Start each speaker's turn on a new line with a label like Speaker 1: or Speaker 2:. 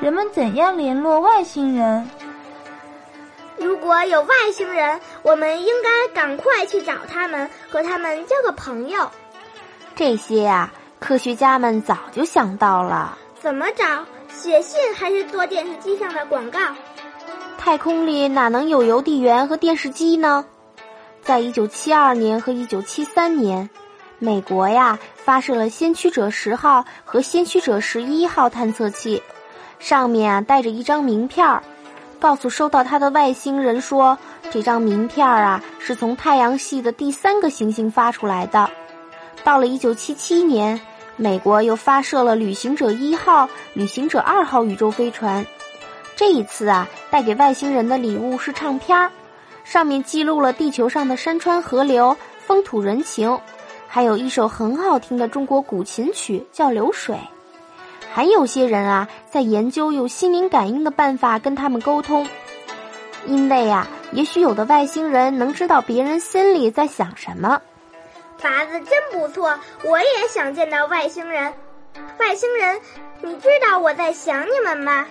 Speaker 1: 人们怎样联络外星人？
Speaker 2: 如果有外星人，我们应该赶快去找他们，和他们交个朋友。
Speaker 3: 这些呀，科学家们早就想到了。
Speaker 2: 怎么找？写信还是做电视机上的广告？
Speaker 3: 太空里哪能有邮递员和电视机呢？在一九七二年和一九七三年，美国呀发射了先驱者十号和先驱者十一号探测器，上面啊带着一张名片儿，告诉收到它的外星人说，这张名片儿啊是从太阳系的第三个行星发出来的。到了一九七七年，美国又发射了旅行者一号、旅行者二号宇宙飞船。这一次啊，带给外星人的礼物是唱片儿，上面记录了地球上的山川河流、风土人情，还有一首很好听的中国古琴曲，叫《流水》。还有些人啊，在研究用心灵感应的办法跟他们沟通，因为呀，也许有的外星人能知道别人心里在想什么。
Speaker 2: 法子真不错，我也想见到外星人。外星人，你知道我在想你们吗？